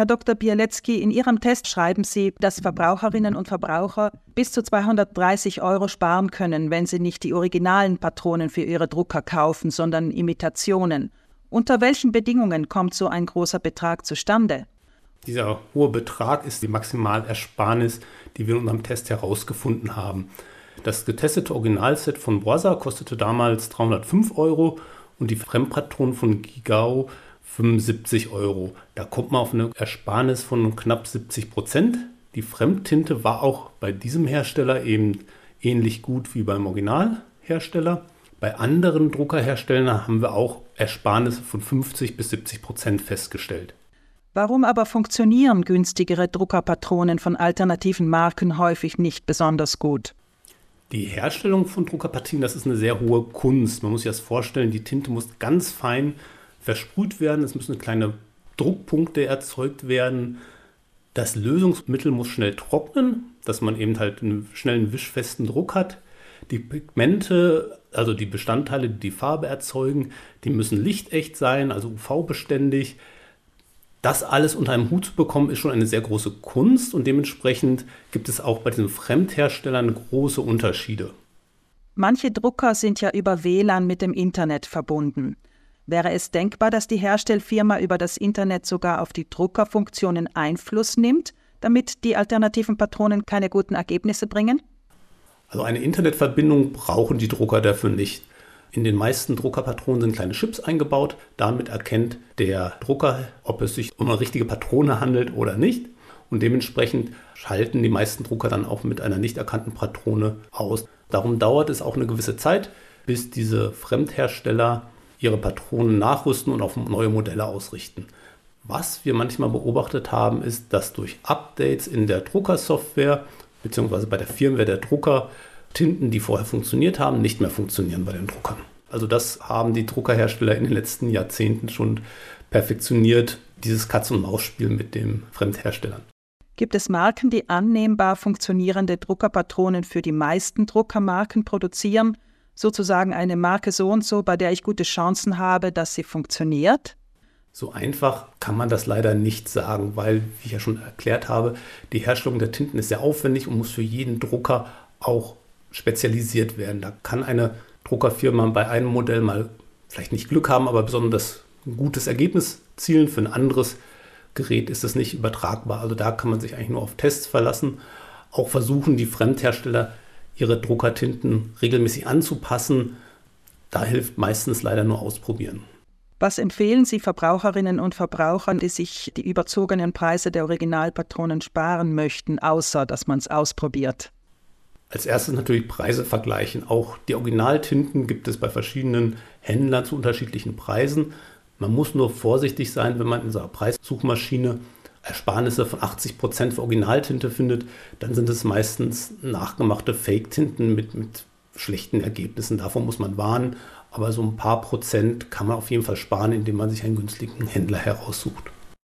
Herr Dr. Bialetzki, in Ihrem Test schreiben Sie, dass Verbraucherinnen und Verbraucher bis zu 230 Euro sparen können, wenn sie nicht die originalen Patronen für ihre Drucker kaufen, sondern Imitationen. Unter welchen Bedingungen kommt so ein großer Betrag zustande? Dieser hohe Betrag ist die Maximalersparnis, die wir in unserem Test herausgefunden haben. Das getestete Originalset von Boisa kostete damals 305 Euro und die Fremdpatronen von Gigao 75 Euro. Da kommt man auf eine Ersparnis von knapp 70 Prozent. Die Fremdtinte war auch bei diesem Hersteller eben ähnlich gut wie beim Originalhersteller. Bei anderen Druckerherstellern haben wir auch Ersparnisse von 50 bis 70 Prozent festgestellt. Warum aber funktionieren günstigere Druckerpatronen von alternativen Marken häufig nicht besonders gut? Die Herstellung von Druckerpartien, das ist eine sehr hohe Kunst. Man muss sich das vorstellen, die Tinte muss ganz fein versprüht werden, es müssen kleine Druckpunkte erzeugt werden. Das Lösungsmittel muss schnell trocknen, dass man eben halt einen schnellen wischfesten Druck hat. Die Pigmente, also die Bestandteile, die die Farbe erzeugen, die müssen lichtecht sein, also UV-beständig. Das alles unter einem Hut zu bekommen, ist schon eine sehr große Kunst und dementsprechend gibt es auch bei diesen Fremdherstellern große Unterschiede. Manche Drucker sind ja über WLAN mit dem Internet verbunden. Wäre es denkbar, dass die Herstellfirma über das Internet sogar auf die Druckerfunktionen Einfluss nimmt, damit die alternativen Patronen keine guten Ergebnisse bringen? Also eine Internetverbindung brauchen die Drucker dafür nicht. In den meisten Druckerpatronen sind kleine Chips eingebaut. Damit erkennt der Drucker, ob es sich um eine richtige Patrone handelt oder nicht. Und dementsprechend schalten die meisten Drucker dann auch mit einer nicht erkannten Patrone aus. Darum dauert es auch eine gewisse Zeit, bis diese Fremdhersteller ihre Patronen nachrüsten und auf neue Modelle ausrichten. Was wir manchmal beobachtet haben, ist, dass durch Updates in der Druckersoftware bzw. bei der Firmware der Drucker Tinten, die vorher funktioniert haben, nicht mehr funktionieren bei den Druckern. Also das haben die Druckerhersteller in den letzten Jahrzehnten schon perfektioniert, dieses Katz-und-Maus-Spiel mit den Fremdherstellern. Gibt es Marken, die annehmbar funktionierende Druckerpatronen für die meisten Druckermarken produzieren sozusagen eine Marke so und so, bei der ich gute Chancen habe, dass sie funktioniert? So einfach kann man das leider nicht sagen, weil, wie ich ja schon erklärt habe, die Herstellung der Tinten ist sehr aufwendig und muss für jeden Drucker auch spezialisiert werden. Da kann eine Druckerfirma bei einem Modell mal vielleicht nicht Glück haben, aber besonders ein gutes Ergebnis zielen. Für ein anderes Gerät ist das nicht übertragbar. Also da kann man sich eigentlich nur auf Tests verlassen. Auch versuchen die Fremdhersteller ihre Druckertinten regelmäßig anzupassen. Da hilft meistens leider nur ausprobieren. Was empfehlen Sie Verbraucherinnen und Verbrauchern, die sich die überzogenen Preise der Originalpatronen sparen möchten, außer dass man es ausprobiert? Als erstes natürlich Preise vergleichen. Auch die Originaltinten gibt es bei verschiedenen Händlern zu unterschiedlichen Preisen. Man muss nur vorsichtig sein, wenn man in unserer Preissuchmaschine Ersparnisse von 80 Prozent für Originaltinte findet, dann sind es meistens nachgemachte Fake-Tinten mit, mit schlechten Ergebnissen. Davon muss man warnen. Aber so ein paar Prozent kann man auf jeden Fall sparen, indem man sich einen günstigen Händler heraussucht.